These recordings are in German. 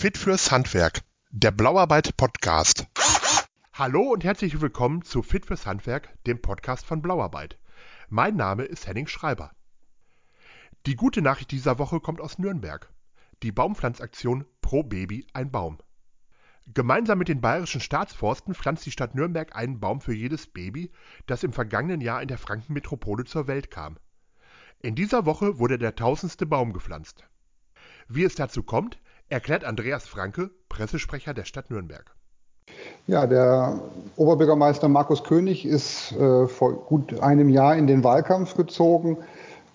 Fit fürs Handwerk, der Blauarbeit Podcast. Hallo und herzlich willkommen zu Fit fürs Handwerk, dem Podcast von Blauarbeit. Mein Name ist Henning Schreiber. Die gute Nachricht dieser Woche kommt aus Nürnberg. Die Baumpflanzaktion Pro Baby ein Baum. Gemeinsam mit den bayerischen Staatsforsten pflanzt die Stadt Nürnberg einen Baum für jedes Baby, das im vergangenen Jahr in der Frankenmetropole zur Welt kam. In dieser Woche wurde der tausendste Baum gepflanzt. Wie es dazu kommt, erklärt Andreas Franke, Pressesprecher der Stadt Nürnberg. Ja, der Oberbürgermeister Markus König ist äh, vor gut einem Jahr in den Wahlkampf gezogen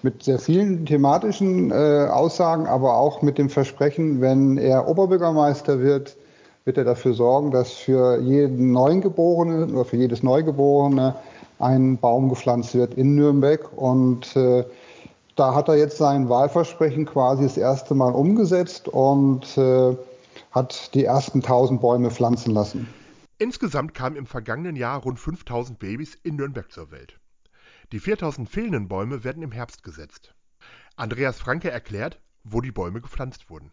mit sehr vielen thematischen äh, Aussagen, aber auch mit dem Versprechen, wenn er Oberbürgermeister wird, wird er dafür sorgen, dass für jeden Neugeborenen oder für jedes Neugeborene ein Baum gepflanzt wird in Nürnberg. Und äh, da hat er jetzt sein Wahlversprechen quasi das erste Mal umgesetzt und äh, hat die ersten 1000 Bäume pflanzen lassen. Insgesamt kamen im vergangenen Jahr rund 5000 Babys in Nürnberg zur Welt. Die 4000 fehlenden Bäume werden im Herbst gesetzt. Andreas Franke erklärt, wo die Bäume gepflanzt wurden.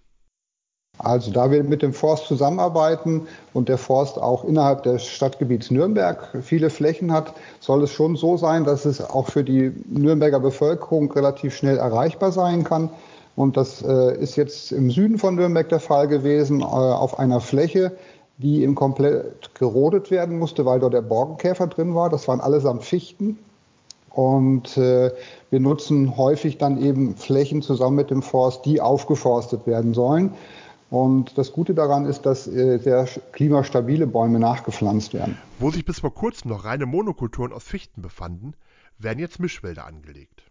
Also da wir mit dem Forst zusammenarbeiten und der Forst auch innerhalb des Stadtgebiets Nürnberg viele Flächen hat, soll es schon so sein, dass es auch für die Nürnberger Bevölkerung relativ schnell erreichbar sein kann. Und das äh, ist jetzt im Süden von Nürnberg der Fall gewesen, äh, auf einer Fläche, die im komplett gerodet werden musste, weil dort der Borkenkäfer drin war. Das waren allesamt Fichten. Und äh, wir nutzen häufig dann eben Flächen zusammen mit dem Forst, die aufgeforstet werden sollen. Und das Gute daran ist, dass äh, sehr klimastabile Bäume nachgepflanzt werden. Wo sich bis vor kurzem noch reine Monokulturen aus Fichten befanden, werden jetzt Mischwälder angelegt.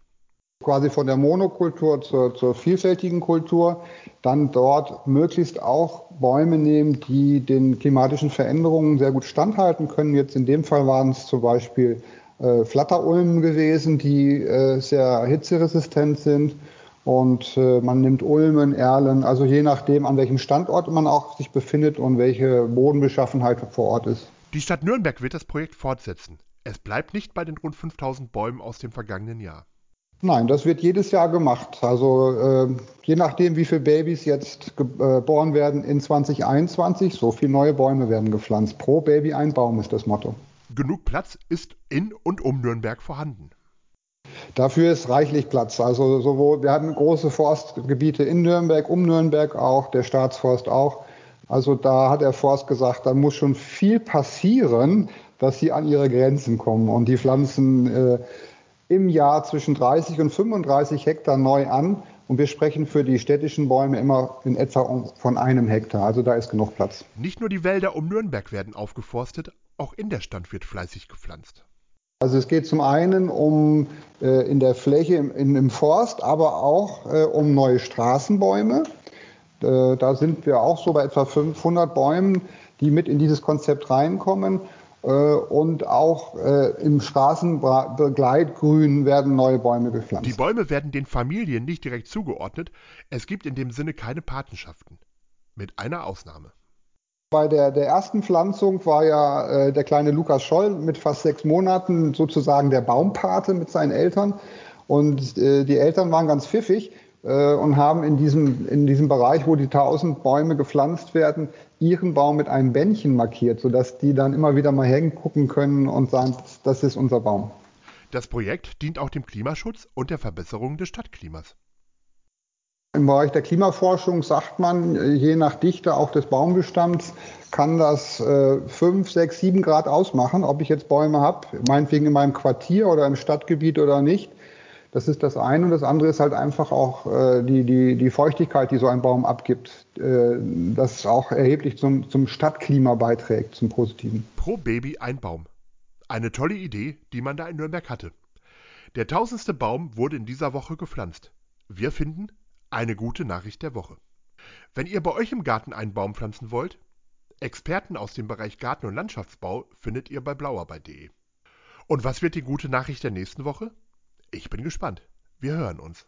Quasi von der Monokultur zur, zur vielfältigen Kultur, dann dort möglichst auch Bäume nehmen, die den klimatischen Veränderungen sehr gut standhalten können. Jetzt in dem Fall waren es zum Beispiel äh, Flatterulmen gewesen, die äh, sehr hitzeresistent sind und äh, man nimmt Ulmen, Erlen, also je nachdem, an welchem Standort man auch sich befindet und welche Bodenbeschaffenheit vor Ort ist. Die Stadt Nürnberg wird das Projekt fortsetzen. Es bleibt nicht bei den rund 5000 Bäumen aus dem vergangenen Jahr. Nein, das wird jedes Jahr gemacht. Also äh, je nachdem, wie viele Babys jetzt geboren werden in 2021, so viele neue Bäume werden gepflanzt. Pro Baby ein Baum ist das Motto. Genug Platz ist in und um Nürnberg vorhanden. Dafür ist reichlich Platz. Also sowohl, wir haben große Forstgebiete in Nürnberg, um Nürnberg auch, der Staatsforst auch. Also da hat der Forst gesagt, da muss schon viel passieren, dass sie an ihre Grenzen kommen. Und die pflanzen äh, im Jahr zwischen 30 und 35 Hektar neu an. Und wir sprechen für die städtischen Bäume immer in etwa von einem Hektar. Also da ist genug Platz. Nicht nur die Wälder um Nürnberg werden aufgeforstet, auch in der Stadt wird fleißig gepflanzt. Also es geht zum einen um äh, in der Fläche im, in, im Forst, aber auch äh, um neue Straßenbäume. Äh, da sind wir auch so bei etwa 500 Bäumen, die mit in dieses Konzept reinkommen. Äh, und auch äh, im Straßenbegleitgrün werden neue Bäume gepflanzt. Die Bäume werden den Familien nicht direkt zugeordnet. Es gibt in dem Sinne keine Patenschaften. Mit einer Ausnahme. Bei der, der ersten Pflanzung war ja äh, der kleine Lukas Scholl mit fast sechs Monaten sozusagen der Baumpate mit seinen Eltern. Und äh, die Eltern waren ganz pfiffig äh, und haben in diesem, in diesem Bereich, wo die tausend Bäume gepflanzt werden, ihren Baum mit einem Bändchen markiert, sodass die dann immer wieder mal hingucken können und sagen, das ist unser Baum. Das Projekt dient auch dem Klimaschutz und der Verbesserung des Stadtklimas. Im Bereich der Klimaforschung sagt man, je nach Dichte auch des Baumbestands kann das äh, 5, 6, 7 Grad ausmachen, ob ich jetzt Bäume habe, meinetwegen in meinem Quartier oder im Stadtgebiet oder nicht. Das ist das eine. Und das andere ist halt einfach auch äh, die, die, die Feuchtigkeit, die so ein Baum abgibt, äh, das auch erheblich zum, zum Stadtklima beiträgt, zum Positiven. Pro Baby ein Baum. Eine tolle Idee, die man da in Nürnberg hatte. Der tausendste Baum wurde in dieser Woche gepflanzt. Wir finden, eine gute Nachricht der Woche. Wenn ihr bei euch im Garten einen Baum pflanzen wollt, Experten aus dem Bereich Garten- und Landschaftsbau findet ihr bei blauarbeit.de. Und was wird die gute Nachricht der nächsten Woche? Ich bin gespannt. Wir hören uns.